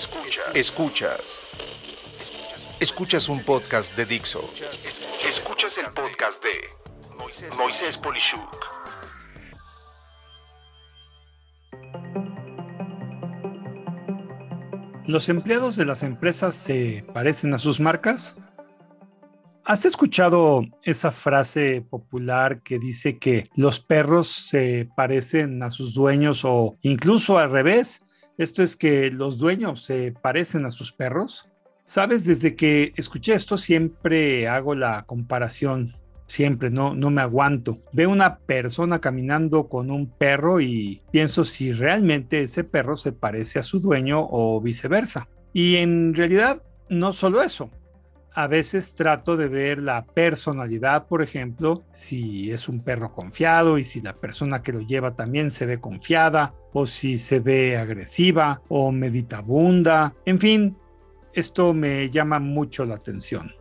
Escuchas. Escuchas. Escuchas un podcast de Dixo. Escuchas el podcast de Moisés Polishuk. ¿Los empleados de las empresas se parecen a sus marcas? ¿Has escuchado esa frase popular que dice que los perros se parecen a sus dueños o incluso al revés? Esto es que los dueños se parecen a sus perros. Sabes, desde que escuché esto siempre hago la comparación, siempre, no, no me aguanto. Veo una persona caminando con un perro y pienso si realmente ese perro se parece a su dueño o viceversa. Y en realidad no solo eso, a veces trato de ver la personalidad, por ejemplo, si es un perro confiado y si la persona que lo lleva también se ve confiada, o si se ve agresiva o meditabunda. En fin, esto me llama mucho la atención.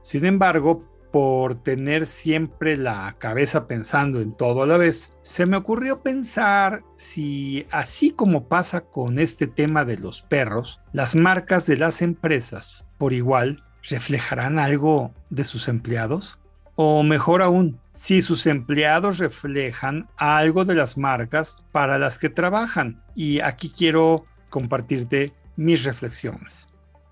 Sin embargo, por tener siempre la cabeza pensando en todo a la vez, se me ocurrió pensar si, así como pasa con este tema de los perros, las marcas de las empresas, por igual, reflejarán algo de sus empleados? O mejor aún, si sus empleados reflejan algo de las marcas para las que trabajan. Y aquí quiero compartirte mis reflexiones.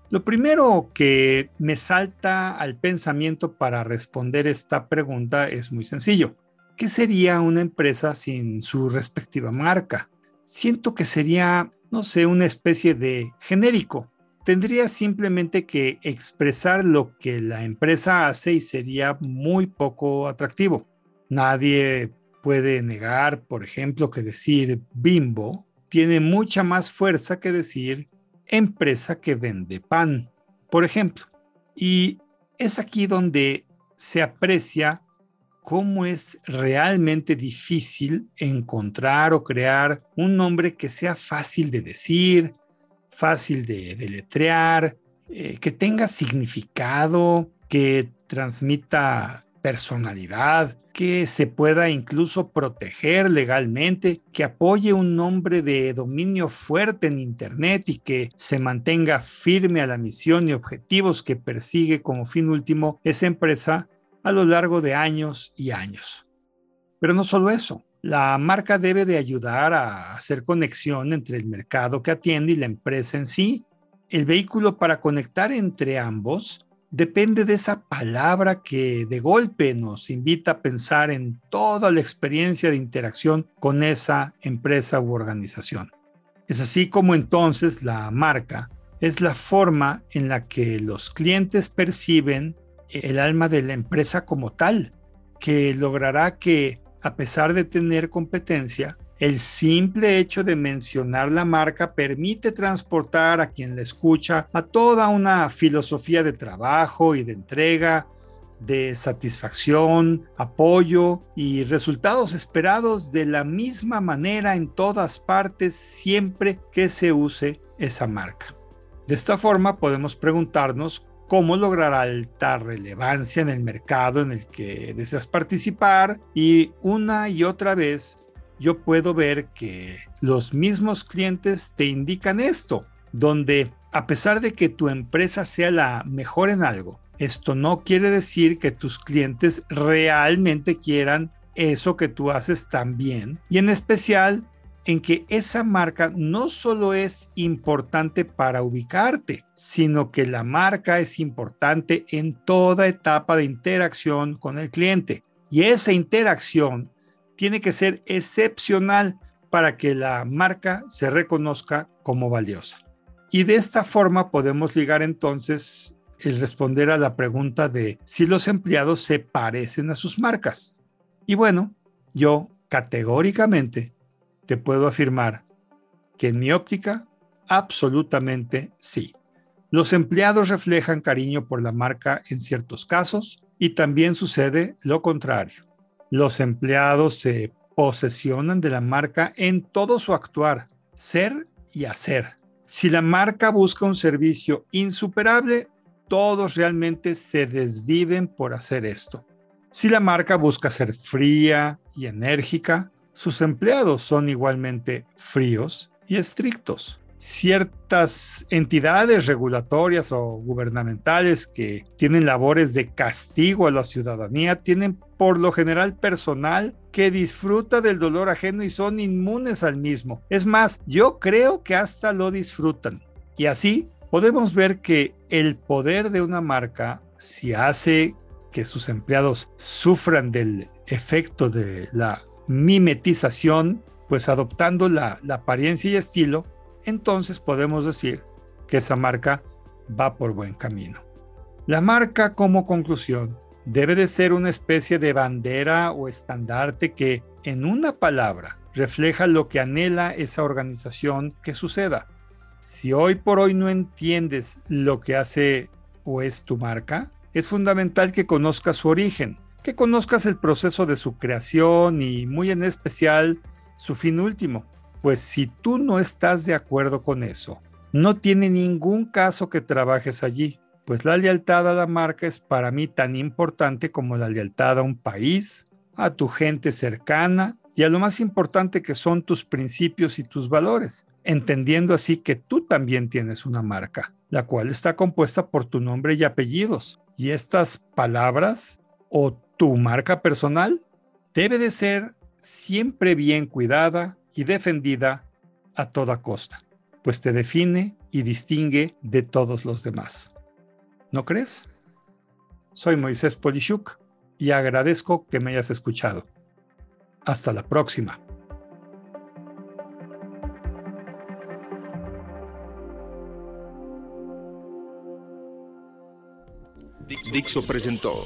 Lo primero que me salta al pensamiento para responder esta pregunta es muy sencillo. ¿Qué sería una empresa sin su respectiva marca? Siento que sería, no sé, una especie de genérico, tendría simplemente que expresar lo que la empresa hace y sería muy poco atractivo. Nadie puede negar, por ejemplo, que decir bimbo tiene mucha más fuerza que decir empresa que vende pan, por ejemplo. Y es aquí donde se aprecia cómo es realmente difícil encontrar o crear un nombre que sea fácil de decir, fácil de deletrear, eh, que tenga significado, que transmita personalidad, que se pueda incluso proteger legalmente, que apoye un nombre de dominio fuerte en Internet y que se mantenga firme a la misión y objetivos que persigue como fin último esa empresa a lo largo de años y años. Pero no solo eso, la marca debe de ayudar a hacer conexión entre el mercado que atiende y la empresa en sí. El vehículo para conectar entre ambos depende de esa palabra que de golpe nos invita a pensar en toda la experiencia de interacción con esa empresa u organización. Es así como entonces la marca es la forma en la que los clientes perciben el alma de la empresa como tal, que logrará que a pesar de tener competencia, el simple hecho de mencionar la marca permite transportar a quien la escucha a toda una filosofía de trabajo y de entrega, de satisfacción, apoyo y resultados esperados de la misma manera en todas partes siempre que se use esa marca. De esta forma podemos preguntarnos cómo lograr alta relevancia en el mercado en el que deseas participar y una y otra vez yo puedo ver que los mismos clientes te indican esto, donde a pesar de que tu empresa sea la mejor en algo, esto no quiere decir que tus clientes realmente quieran eso que tú haces también y en especial en que esa marca no solo es importante para ubicarte, sino que la marca es importante en toda etapa de interacción con el cliente. Y esa interacción tiene que ser excepcional para que la marca se reconozca como valiosa. Y de esta forma podemos ligar entonces el responder a la pregunta de si los empleados se parecen a sus marcas. Y bueno, yo categóricamente te puedo afirmar que en mi óptica, absolutamente sí. Los empleados reflejan cariño por la marca en ciertos casos y también sucede lo contrario. Los empleados se posesionan de la marca en todo su actuar, ser y hacer. Si la marca busca un servicio insuperable, todos realmente se desviven por hacer esto. Si la marca busca ser fría y enérgica, sus empleados son igualmente fríos y estrictos. ciertas entidades regulatorias o gubernamentales que tienen labores de castigo a la ciudadanía tienen por lo general personal que disfruta del dolor ajeno y son inmunes al mismo. Es más, yo creo que hasta lo disfrutan. Y así podemos ver que el poder de una marca, si hace que sus empleados sufran del efecto de la mimetización, pues adoptando la, apariencia y estilo, entonces podemos decir que esa marca va por buen camino. La marca como conclusión debe de ser una especie de bandera o estandarte que en una palabra refleja lo que anhela esa organización que suceda. Si hoy por hoy no entiendes lo que hace o es tu marca, es fundamental que conozcas su origen, que conozcas el proceso de su creación y muy en especial su fin último. Pues si tú no estás de acuerdo con eso, no tiene ningún caso que trabajes allí, pues la lealtad a la marca es para mí tan importante como la lealtad a un país, a tu gente cercana y a lo más importante que son tus principios y tus valores, entendiendo así que tú también tienes una marca, la cual está compuesta por tu nombre y apellidos. Y estas palabras o tu marca personal debe de ser siempre bien cuidada, y defendida a toda costa, pues te define y distingue de todos los demás. ¿No crees? Soy Moisés Polishuk y agradezco que me hayas escuchado. Hasta la próxima. Dixo presentó